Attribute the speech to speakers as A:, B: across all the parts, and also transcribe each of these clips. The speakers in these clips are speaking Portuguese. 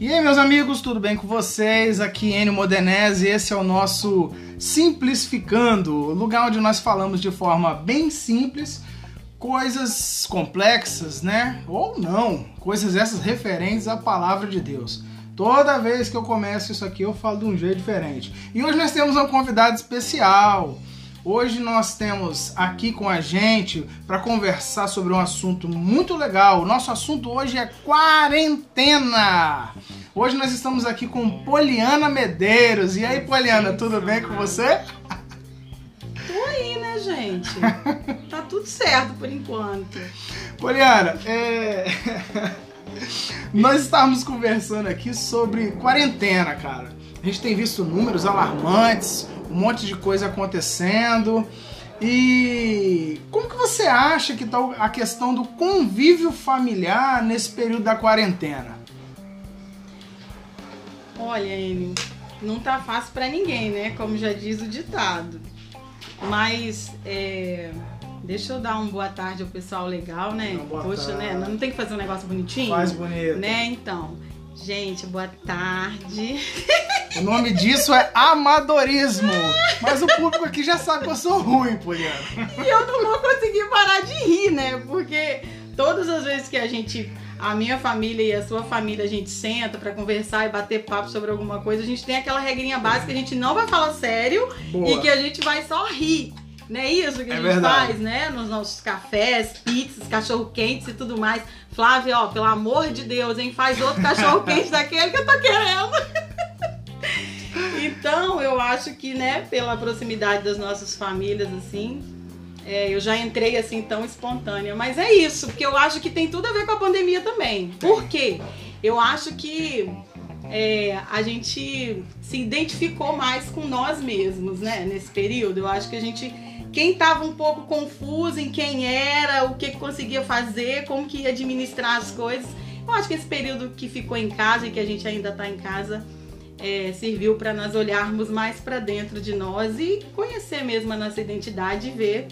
A: E aí, meus amigos, tudo bem com vocês? Aqui Enio Modenese, esse é o nosso Simplificando, lugar onde nós falamos de forma bem simples coisas complexas, né? Ou não, coisas essas referentes à palavra de Deus. Toda vez que eu começo isso aqui, eu falo de um jeito diferente. E hoje nós temos um convidado especial. Hoje nós temos aqui com a gente para conversar sobre um assunto muito legal. O nosso assunto hoje é quarentena. Hoje nós estamos aqui com Poliana Medeiros. E aí, Poliana, tudo bem com você?
B: Tô aí, né, gente? Tá tudo certo por enquanto.
A: Poliana, é... nós estávamos conversando aqui sobre quarentena, cara. A gente tem visto números alarmantes, um monte de coisa acontecendo. E como que você acha que está a questão do convívio familiar nesse período da quarentena?
B: Olha, Enio, não tá fácil para ninguém, né? Como já diz o ditado. Mas é, deixa eu dar uma boa tarde ao pessoal legal, né? Poxa, né?
A: tarde.
B: né? Não tem que fazer um negócio bonitinho?
A: Faz bonito.
B: Né? Então. Gente, boa tarde.
A: O nome disso é amadorismo. Mas o público aqui já sabe que eu sou ruim, Poliana.
B: E eu não vou conseguir parar de rir, né? Porque todas as vezes que a gente, a minha família e a sua família, a gente senta pra conversar e bater papo sobre alguma coisa, a gente tem aquela regrinha básica que a gente não vai falar sério
A: Boa.
B: e que a gente vai só rir. Não é isso que a
A: É
B: gente
A: verdade.
B: faz, né? Nos nossos cafés, pizzas, cachorro-quentes e tudo mais. Flávia, ó, pelo amor de Deus, hein? Faz outro cachorro-quente daquele que eu tô querendo. Então, eu acho que, né, pela proximidade das nossas famílias, assim, é, eu já entrei assim tão espontânea. Mas é isso, porque eu acho que tem tudo a ver com a pandemia também. Por quê? Eu acho que é, a gente se identificou mais com nós mesmos, né? Nesse período. Eu acho que a gente. Quem estava um pouco confuso em quem era, o que, que conseguia fazer, como que ia administrar as coisas. Eu acho que esse período que ficou em casa e que a gente ainda está em casa é, serviu para nós olharmos mais para dentro de nós e conhecer mesmo a nossa identidade e ver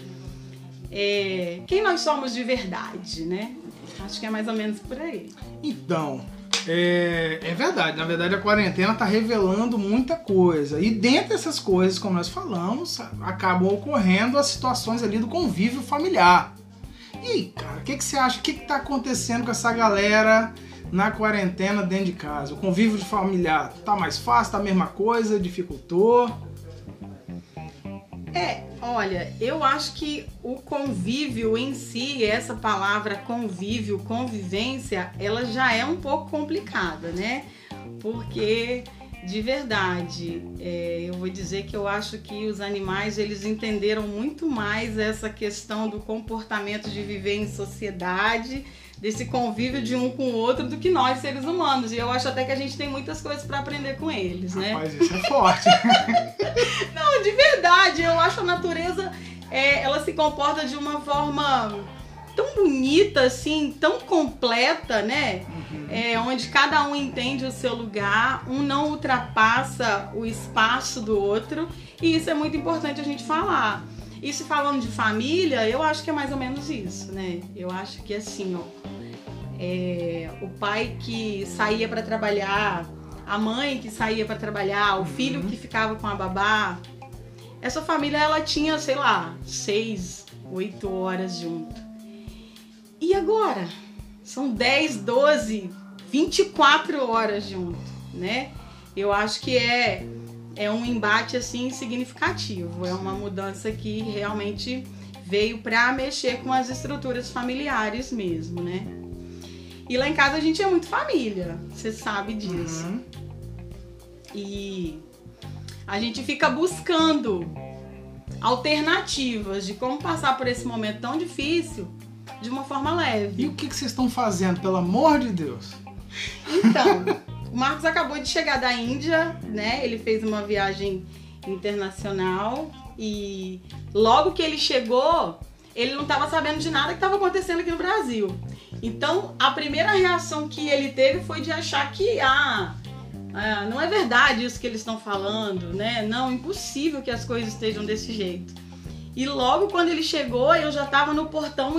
B: é, quem nós somos de verdade, né? Acho que é mais ou menos por aí.
A: Então, é, é verdade. Na verdade, a quarentena está revelando muita coisa. E dentro dessas coisas, como nós falamos, acabam ocorrendo as situações ali do convívio familiar. E cara, o que, que você acha? O que, que tá acontecendo com essa galera na quarentena dentro de casa? O convívio familiar tá mais fácil? Tá a mesma coisa? Dificultou?
B: É, olha, eu acho que o convívio em si, essa palavra convívio, convivência, ela já é um pouco complicada, né? Porque de verdade, é, eu vou dizer que eu acho que os animais eles entenderam muito mais essa questão do comportamento de viver em sociedade, desse convívio de um com o outro, do que nós seres humanos. E eu acho até que a gente tem muitas coisas para aprender com eles, né?
A: Rapaz, isso é forte.
B: Não, de verdade, eu acho a natureza, é, ela se comporta de uma forma tão bonita, assim, tão completa, né? É, onde cada um entende o seu lugar, um não ultrapassa o espaço do outro, e isso é muito importante a gente falar. E se falando de família, eu acho que é mais ou menos isso, né? Eu acho que assim, ó, é, o pai que saía para trabalhar, a mãe que saía para trabalhar, o filho que ficava com a babá, essa família ela tinha, sei lá, seis, oito horas junto. E agora? São 10, 12, 24 horas junto, né? Eu acho que é, é um embate assim significativo, é uma mudança que realmente veio para mexer com as estruturas familiares mesmo, né? E lá em casa a gente é muito família, você sabe disso.
A: Uhum.
B: E a gente fica buscando alternativas de como passar por esse momento tão difícil de uma forma
A: E
B: leve.
A: o que, que vocês estão fazendo, pelo amor de Deus?
B: Então, o Marcos acabou de chegar da Índia, né? Ele fez uma viagem internacional e logo que ele chegou, ele não estava sabendo de nada que estava acontecendo aqui no Brasil. Então, a primeira reação que ele teve foi de achar que ah, ah, não é verdade isso que eles estão falando, né? Não, impossível que as coisas estejam desse jeito. E logo quando ele chegou, eu já estava no portão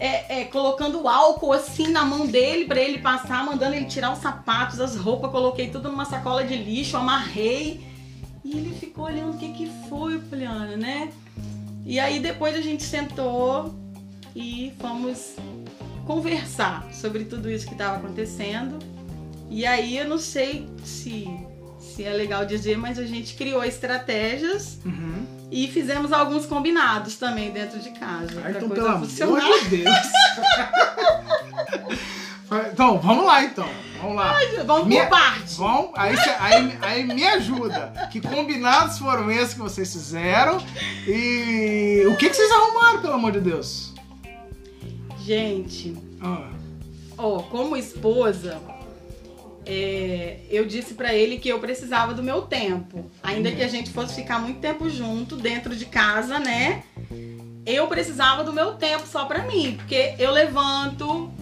B: é, é, colocando álcool assim na mão dele para ele passar, mandando ele tirar os sapatos, as roupas, coloquei tudo numa sacola de lixo, amarrei. E ele ficou olhando o que que foi, Poliana, né? E aí depois a gente sentou e fomos conversar sobre tudo isso que estava acontecendo. E aí eu não sei se, se é legal dizer, mas a gente criou estratégias
A: Uhum.
B: E fizemos alguns combinados também dentro de casa.
A: Ah, então, pelo amor de Deus. então, vamos lá então. Vamos lá.
B: Vamos
A: Minha-
B: por parte.
A: Bom, aí, aí, aí me ajuda. Que combinados foram esses que vocês fizeram? E o que, que vocês arrumaram, pelo amor de Deus?
B: Gente,
A: Ah,
B: ó, como esposa, é, eu disse pra ele que eu precisava do meu tempo. Ainda que a gente fosse ficar muito tempo junto, dentro de casa, né? Eu precisava do meu tempo só pra mim. Porque eu levanto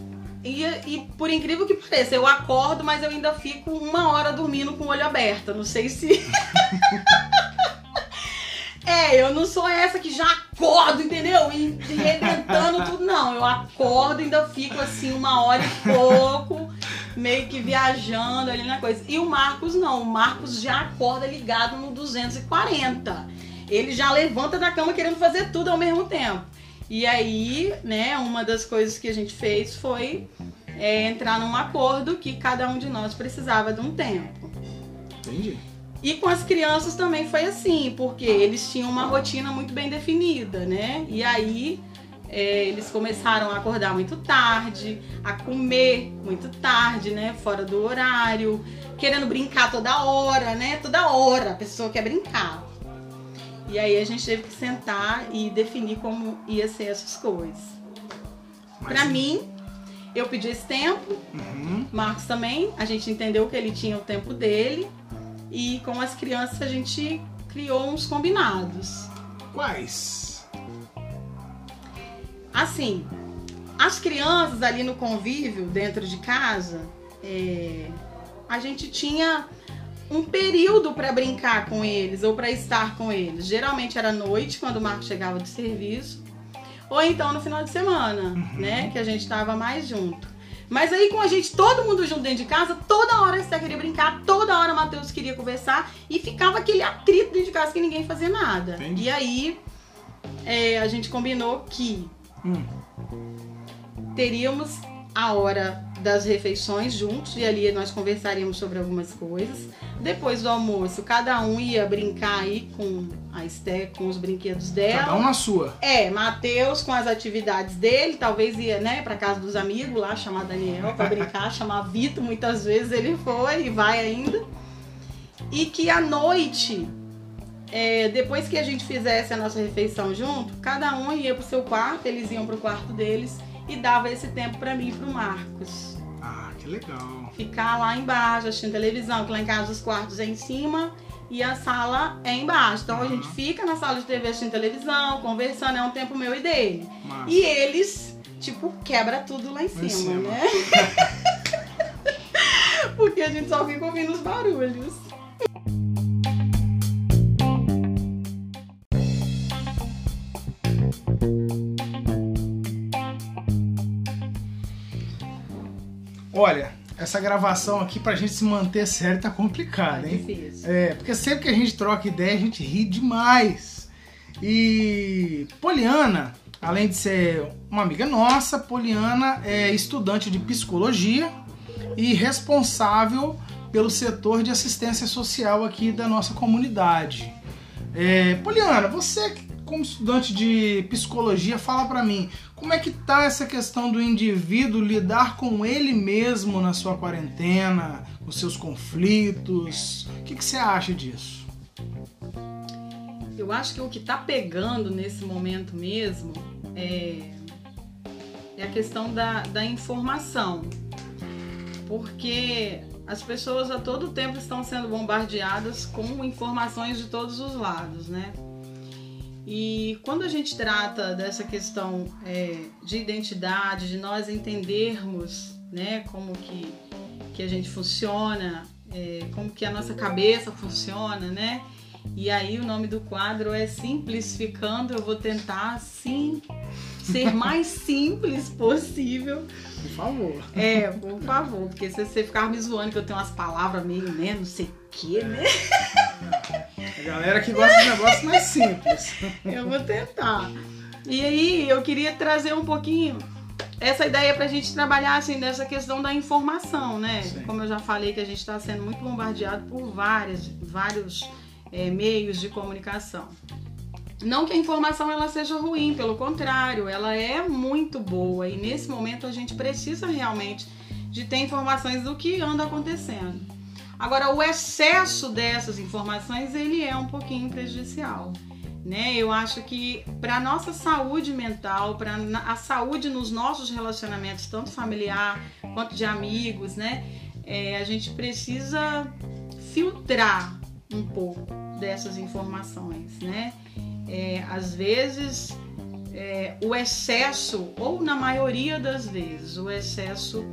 B: e, e por incrível que pareça, eu acordo, mas eu ainda fico uma hora dormindo com o olho aberto. Não sei se. É, eu não sou essa que já acordo, entendeu? E arrebentando tudo, não. Eu acordo e ainda fico assim uma hora e pouco, meio que viajando ali na coisa. E o Marcos não, o Marcos já acorda ligado no 240. Ele já levanta da cama querendo fazer tudo ao mesmo tempo. E aí, né, uma das coisas que a gente fez foi é, entrar num acordo que cada um de nós precisava de um tempo.
A: entendi.
B: E com as crianças também foi assim, porque eles tinham uma rotina muito bem definida, né? E aí é, eles começaram a acordar muito tarde, a comer muito tarde, né? Fora do horário, querendo brincar toda hora, né? Toda hora a pessoa quer brincar. E aí a gente teve que sentar e definir como ia ser essas coisas.
A: Mas-
B: Pra mim, eu pedi esse tempo,
A: Uhum.
B: Marcos também, a gente entendeu que ele tinha o tempo dele e com as crianças a gente criou uns combinados.
A: Quais?
B: Assim, as crianças ali no convívio dentro de casa, é, a gente tinha um período para brincar com eles ou para estar com eles. Geralmente era noite quando o Marcos chegava do serviço, ou então no final de semana, né, que a gente estava mais junto. Mas aí com a gente, todo mundo junto dentro de casa, toda hora a Esther queria brincar, toda hora o Matheus queria conversar e ficava aquele atrito dentro de casa que ninguém fazia nada.
A: Entendi.
B: E aí é, a gente combinou que
A: Hum.
B: teríamos a hora das refeições juntos e ali nós conversaríamos sobre algumas coisas. Depois do almoço, cada um ia brincar aí com a Esté, com os brinquedos dela.
A: Cada um na sua.
B: É, Matheus com as atividades dele, talvez ia, né, pra casa dos amigos lá, chamar Daniel pra brincar, chamar Vitor, muitas vezes ele foi e vai ainda. E que à noite, é, depois que a gente fizesse a nossa refeição junto, cada um ia pro seu quarto, eles iam pro quarto deles e dava esse tempo pra mim e pro Marcos.
A: Ah, que legal.
B: Ficar lá embaixo assistindo televisão, que lá em casa os quartos é em cima e a sala é embaixo. Então a
A: Uhum.
B: gente fica na sala de TV assistindo televisão, conversando, é um tempo meu e dele.
A: Massa.
B: E eles, tipo, quebra tudo lá em cima,
A: cima.
B: né? Porque a gente só fica ouvindo os barulhos.
A: Olha, essa gravação aqui pra gente se manter sério tá complicada,
B: É
A: hein?
B: difícil.
A: É, porque sempre que a gente troca ideia, a gente ri demais. E Poliana, além de ser uma amiga nossa, Poliana é estudante de psicologia e responsável pelo setor de assistência social aqui da nossa comunidade. É, Poliana, você como estudante de psicologia, fala pra mim, como é que tá essa questão do indivíduo lidar com ele mesmo na sua quarentena, com seus conflitos? O que, que você acha disso?
B: Eu acho que o que tá pegando nesse momento mesmo é, é a questão da, da informação. Porque as pessoas a todo tempo estão sendo bombardeadas com informações de todos os lados, né? E quando a gente trata dessa questão é, de identidade, de nós entendermos né, como que, que a gente funciona, é, como que a nossa cabeça funciona, né? E aí o nome do quadro é Simplificando. Eu vou tentar assim ser mais simples possível.
A: Por favor.
B: É, por favor, porque se você ficar me zoando que eu tenho umas palavras meio, né, não sei o que, né?
A: A galera que gosta de negócio mais simples.
B: Eu vou tentar. E aí eu queria trazer um pouquinho essa ideia pra gente trabalhar assim nessa questão da informação, né?
A: Sim.
B: Como eu já falei que a gente está sendo muito bombardeado por várias, vários é, meios de comunicação. Não que a informação ela seja ruim, pelo contrário, ela é muito boa e nesse momento a gente precisa realmente de ter informações do que anda acontecendo. Agora, o excesso dessas informações ele é um pouquinho prejudicial. Né? Eu acho que para nossa saúde mental, para a saúde nos nossos relacionamentos, tanto familiar quanto de amigos, né? É, a gente precisa filtrar um pouco dessas informações, né? É, às vezes é, o excesso, ou na maioria das vezes, o excesso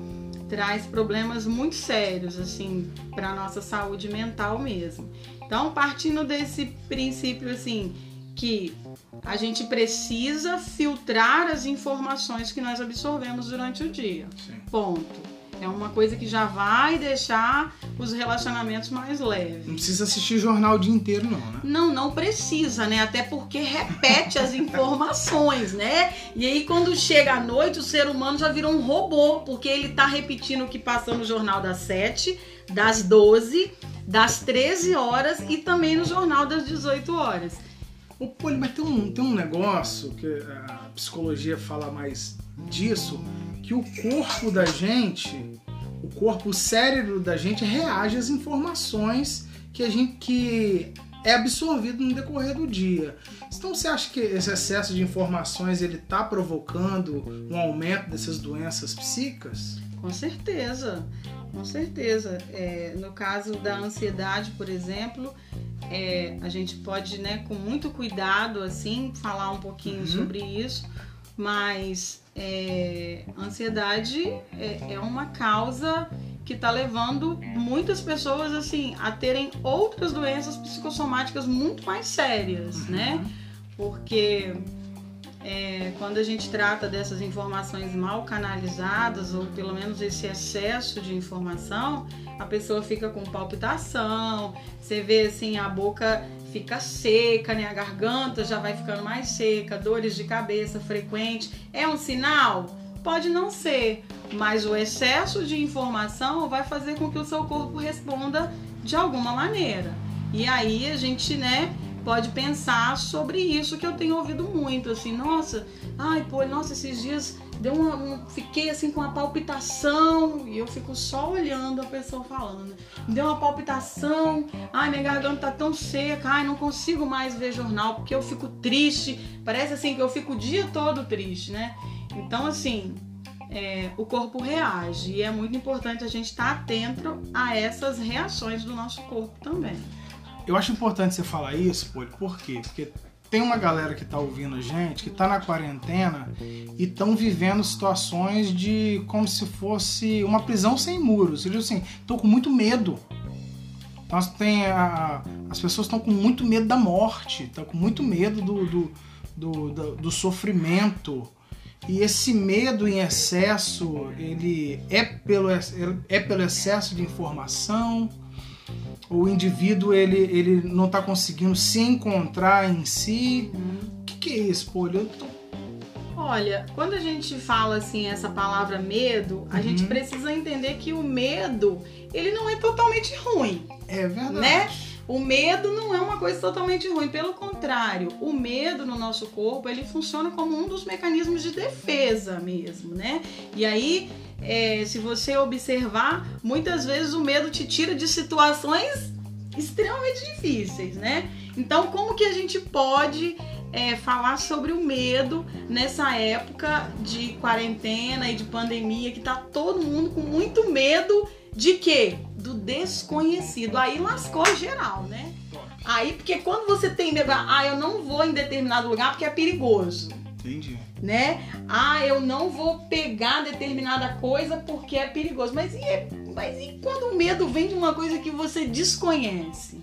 B: traz problemas muito sérios assim para nossa saúde mental mesmo. Então, partindo desse princípio assim que a gente precisa filtrar as informações que nós absorvemos durante o dia.
A: Sim.
B: Ponto. É uma coisa que já vai deixar os relacionamentos mais leves.
A: Não precisa assistir jornal o dia inteiro, não, né?
B: Não, não precisa, né? Até porque repete as informações, né? E aí quando chega à noite, o ser humano já virou um robô, porque ele tá repetindo o que passou no jornal das 7, das 12, das 13 horas e também no jornal das 18 horas.
A: Ô, Poli, mas tem um, tem um negócio que a psicologia fala mais disso, que o corpo da gente, o corpo, o cérebro da gente reage às informações que a gente que é absorvido no decorrer do dia. Então você acha que esse excesso de informações ele está provocando um aumento dessas doenças psíquicas?
B: Com certeza, com certeza. É, no caso da ansiedade, por exemplo, é, a gente pode, né, com muito cuidado, assim, falar um pouquinho
A: Uhum.
B: sobre isso, mas é, ansiedade é, é uma causa que está levando muitas pessoas, assim, a terem outras doenças psicossomáticas muito mais sérias, né? Porque é, quando a gente trata dessas informações mal canalizadas, ou pelo menos esse excesso de informação, a pessoa fica com palpitação, você vê assim, a boca fica seca, né? A garganta já vai ficando mais seca, dores de cabeça frequente. É um sinal? Pode não ser, mas o excesso de informação vai fazer com que o seu corpo responda de alguma maneira. E aí a gente, né, pode pensar sobre isso que eu tenho ouvido muito, assim, nossa, ai, pô, nossa, esses dias deu uma, um- fiquei assim com uma palpitação e eu fico só olhando a pessoa falando. Me deu uma palpitação, ai, minha garganta tá tão seca, ai, não consigo mais ver jornal porque eu fico triste. Parece assim que eu fico o dia todo triste, né? Então, assim, é, o corpo reage e é muito importante a gente estar atento a essas reações do nosso corpo também.
A: Eu acho importante você falar isso, Poli, por quê? Porque tem uma galera que tá ouvindo a gente, que tá na quarentena e estão vivendo situações de como se fosse uma prisão sem muros. Eles assim, tô com muito medo. Então, tem a- as pessoas estão com muito medo da morte, estão com muito medo do, do, do, do- do sofrimento. E esse medo em excesso, ele é pelo, é pelo excesso de informação, o indivíduo ele, ele não está conseguindo se encontrar em si. O que, que é isso, pô? Eu tô...
B: Olha, quando a gente fala assim essa palavra medo, a
A: Uhum.
B: gente precisa entender que o medo, ele não é totalmente ruim.
A: É verdade.
B: Né? O medo não é uma coisa totalmente ruim, pelo contrário, o medo no nosso corpo ele funciona como um dos mecanismos de defesa mesmo, né? E aí, é, se você observar, muitas vezes o medo te tira de situações extremamente difíceis, né? Então, como que a gente pode é, falar sobre o medo nessa época de quarentena e de pandemia que tá todo mundo com muito medo de quê? Do desconhecido. Aí lascou geral, né? Aí, porque quando você tem medo, ah, eu não vou em determinado lugar porque é perigoso,
A: Entendi.
B: Né? Ah, eu não vou pegar determinada coisa porque é perigoso. Mas e, mas e quando o medo vem de uma coisa que você desconhece?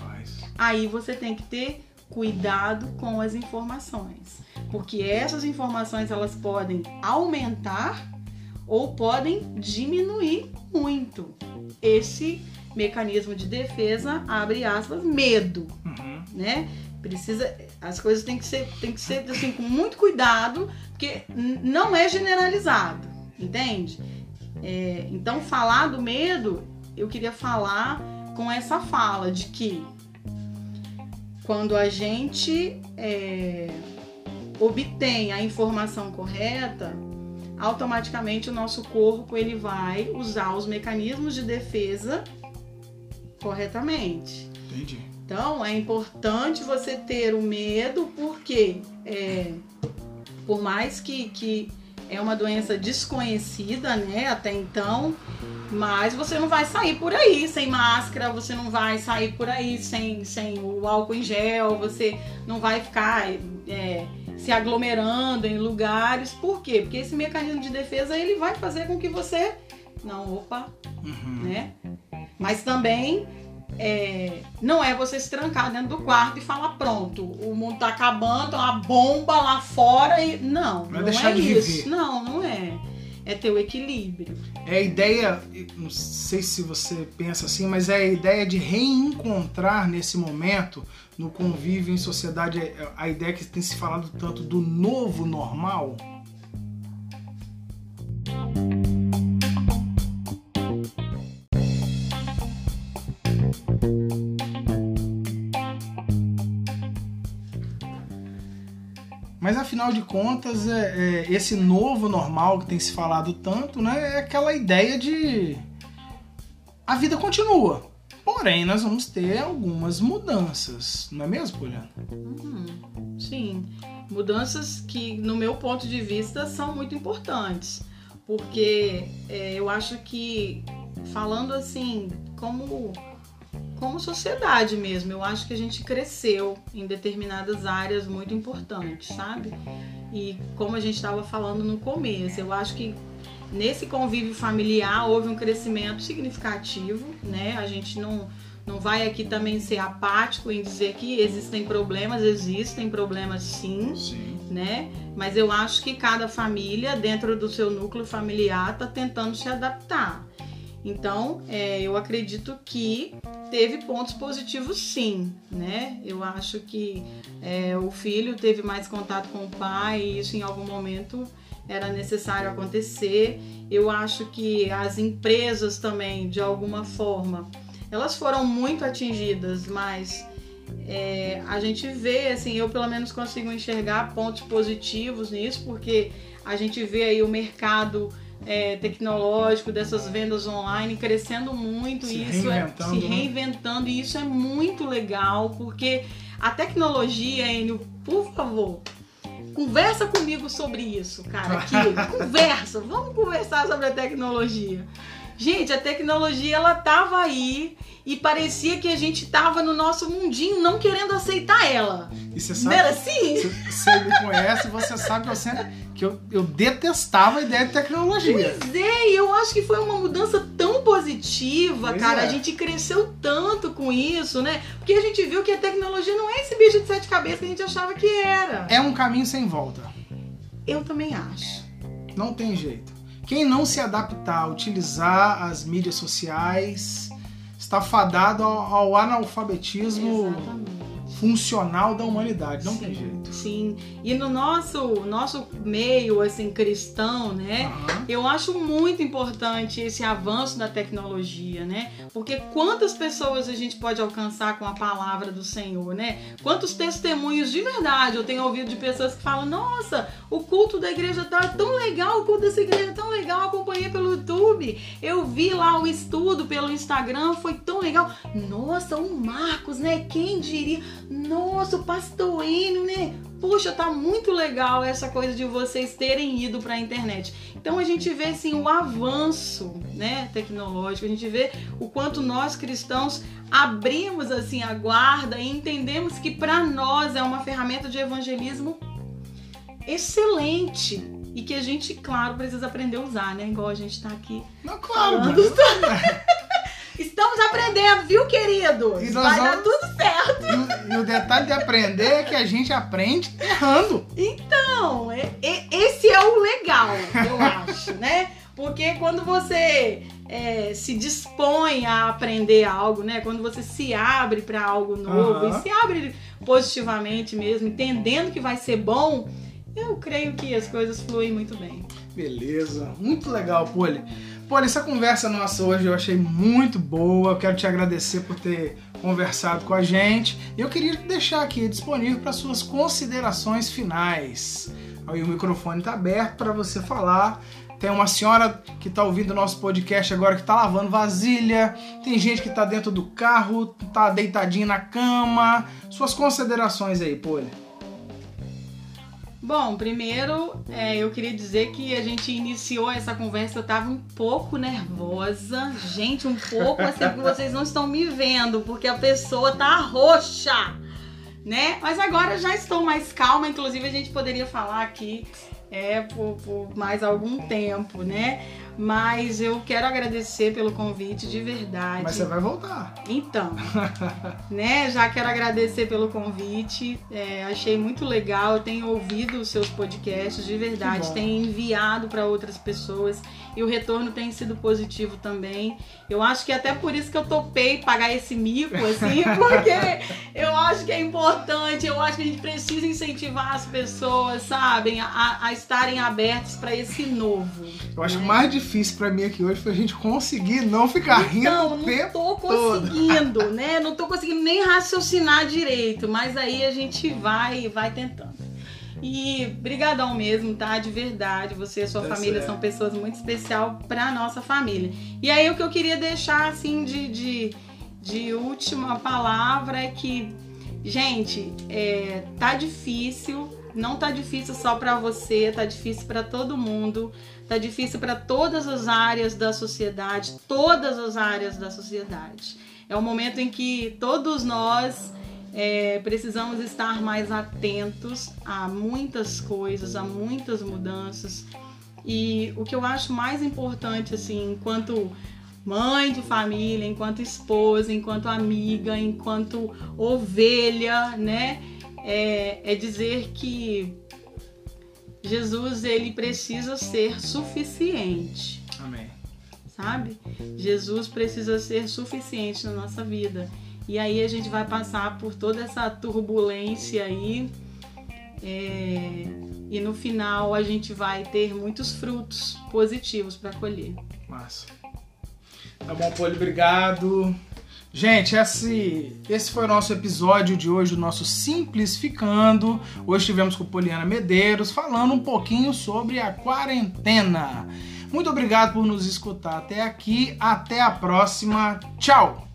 A: Rapaz.
B: aí você tem que ter cuidado com as informações, porque essas informações elas podem aumentar ou podem diminuir muito esse mecanismo de defesa, abre aspas, medo,
A: Uhum.
B: né? Precisa, as coisas têm que ser, têm que ser assim com muito cuidado, porque não é generalizado, entende? É, então falar do medo, eu queria falar com essa fala de que quando a gente é, obtém a informação correta, automaticamente o nosso corpo ele vai usar os mecanismos de defesa corretamente.
A: Entendi.
B: Então é importante você ter o medo, porque é, por mais que, que é uma doença desconhecida, né, até então, mas você não vai sair por aí sem máscara, você não vai sair por aí sem, sem o álcool em gel, você não vai ficar é, se aglomerando em lugares. Por quê? Porque esse mecanismo de defesa ele vai fazer com que você. Não, opa,
A: Uhum.
B: né? Mas também é, não é você se trancar dentro do quarto e falar pronto, o mundo tá acabando, tem uma bomba lá fora e não,
A: Não é
B: não, é isso.
A: viver.
B: Não, não é. É ter o equilíbrio.
A: É a ideia, não sei se você pensa assim, mas é a ideia de reencontrar nesse momento, no convívio em sociedade, a ideia que tem se falado tanto do novo normal. Mas afinal de contas, é, é, esse novo normal que tem se falado tanto, né, é aquela ideia de a vida continua. Porém, nós vamos ter algumas mudanças, não é mesmo, Poliana?
B: Uhum, sim. Mudanças que, no meu ponto de vista, são muito importantes. Porque é, eu acho que, falando assim, como, como sociedade mesmo, eu acho que a gente cresceu em determinadas áreas muito importantes, sabe? E como a gente estava falando no começo, eu acho que nesse convívio familiar houve um crescimento significativo, né? A gente não, não vai aqui também ser apático em dizer que existem problemas, existem problemas sim,
A: Sim.
B: né? Mas eu acho que cada família, dentro do seu núcleo familiar, está tentando se adaptar. Então, é, eu acredito que teve pontos positivos sim, né? Eu acho que é, o filho teve mais contato com o pai e isso em algum momento era necessário acontecer. Eu acho que as empresas também, de alguma forma, elas foram muito atingidas, mas é, a gente vê, assim, eu pelo menos consigo enxergar pontos positivos nisso, porque a gente vê aí o mercado é, tecnológico dessas vendas online crescendo muito,
A: Se
B: isso é
A: reinventando,
B: se
A: né?
B: reinventando, e isso é muito legal, porque a tecnologia, Enio, por favor, conversa comigo sobre isso, cara, aqui, conversa, vamos conversar sobre a tecnologia. Gente, a tecnologia ela tava aí e parecia que a gente tava no nosso mundinho não querendo aceitar ela.
A: E você
B: Não
A: sabe,
B: era assim?
A: você, me conhece, você sabe que eu sempre que eu, eu detestava a ideia de tecnologia.
B: Pois é, eu acho que foi uma mudança tão positiva,
A: Pois
B: cara.
A: é.
B: A gente cresceu tanto com isso, né? Porque a gente viu que a tecnologia não é esse bicho de sete cabeças que a gente achava que era.
A: É um caminho sem volta.
B: Eu também acho.
A: Não tem jeito. Quem não se adaptar a utilizar as mídias sociais está fadado ao, ao analfabetismo
B: Exatamente.
A: Funcional da humanidade. Não
B: Sim,
A: tem jeito.
B: Sim. E no nosso, nosso meio, assim, cristão, né?
A: Aham.
B: Eu acho muito importante esse avanço da tecnologia, né? Porque quantas pessoas a gente pode alcançar com a palavra do Senhor, né? Quantos testemunhos de verdade eu tenho ouvido de pessoas que falam: Nossa, o culto da igreja tá tão legal, o culto dessa igreja é tão legal, eu acompanhei pelo YouTube, eu vi lá o estudo pelo Instagram, foi tão legal. Nossa, o Marcos, né? Quem diria? Nossa, o pastor Enio, né? Puxa, tá muito legal essa coisa de vocês terem ido para a internet. Então a gente vê assim o avanço, né, tecnológico. A gente vê o quanto nós cristãos abrimos assim a guarda e entendemos que para nós é uma ferramenta de evangelismo excelente e que a gente, claro, precisa aprender a usar, né? Igual a gente tá aqui
A: Não, claro,
B: falando. Estamos aprendendo, viu, queridos?
A: Nós
B: Vai
A: vamos-
B: dar tudo certo.
A: E o, e o detalhe de aprender é que a gente aprende errando.
B: Então, é- é- esse é o legal, eu acho, né? Porque quando você é, se dispõe a aprender algo, né? Quando você se abre para algo novo
A: Aham.
B: e se abre positivamente mesmo, entendendo que vai ser bom, eu creio que as coisas fluem muito bem.
A: Beleza, muito legal, Poli. Poli, essa conversa nossa hoje eu achei muito boa. Eu quero te agradecer por ter conversado com a gente. Eu queria deixar aqui disponível para suas considerações finais. Aí o microfone está aberto para você falar. Tem uma senhora que está ouvindo o nosso podcast agora que está lavando vasilha. Tem gente que está dentro do carro, está deitadinho na cama. Suas considerações aí, Poli.
B: Bom, primeiro é, eu queria dizer que a gente iniciou essa conversa, eu tava um pouco nervosa. Gente, um pouco assim, porque vocês não estão me vendo, porque a pessoa tá roxa, né? Mas agora já estou mais calma, inclusive a gente poderia falar aqui é, por, por mais algum tempo, né? Mas eu quero agradecer pelo convite de verdade.
A: Mas você vai voltar.
B: Então, né, já quero agradecer pelo convite. é, achei muito legal. Eu tenho ouvido os seus podcasts de verdade, tenho enviado para outras pessoas e o retorno tem sido positivo também. Eu acho que até por isso que eu topei pagar esse mico, assim, porque eu acho que é importante. Eu acho que a gente precisa incentivar as pessoas, sabem, a, a estarem abertas para esse novo.
A: Eu acho que
B: né?
A: o mais difícil pra mim aqui hoje foi a gente conseguir não ficar rindo
B: Então,
A: o
B: não tô conseguindo, né? Não tô conseguindo nem raciocinar direito, mas aí a gente vai vai tentando. E brigadão mesmo, tá? De verdade. Você e a sua
A: Tá
B: família
A: certo.
B: são pessoas muito especial pra nossa família. E aí o que eu queria deixar assim de, de, de última palavra é que, gente, é, tá difícil. Não tá difícil só pra você, tá difícil pra todo mundo. Tá difícil para todas as áreas da sociedade, todas as áreas da sociedade. É um momento em que todos nós é, precisamos estar mais atentos a muitas coisas, a muitas mudanças. E o que eu acho mais importante, assim, enquanto mãe de família, enquanto esposa, enquanto amiga, enquanto ovelha, né? É, é dizer que Jesus ele precisa ser suficiente,
A: Amém.
B: sabe? Jesus precisa ser suficiente na nossa vida. E aí a gente vai passar por toda essa turbulência aí. é, e no final a gente vai ter muitos frutos positivos para colher.
A: Massa. Tá bom, Poli, obrigado. Gente, esse, esse foi o nosso episódio de hoje, o nosso Simplificando. Hoje tivemos com Poliana Medeiros falando um pouquinho sobre a quarentena. Muito obrigado por nos escutar até aqui. Até a próxima. Tchau!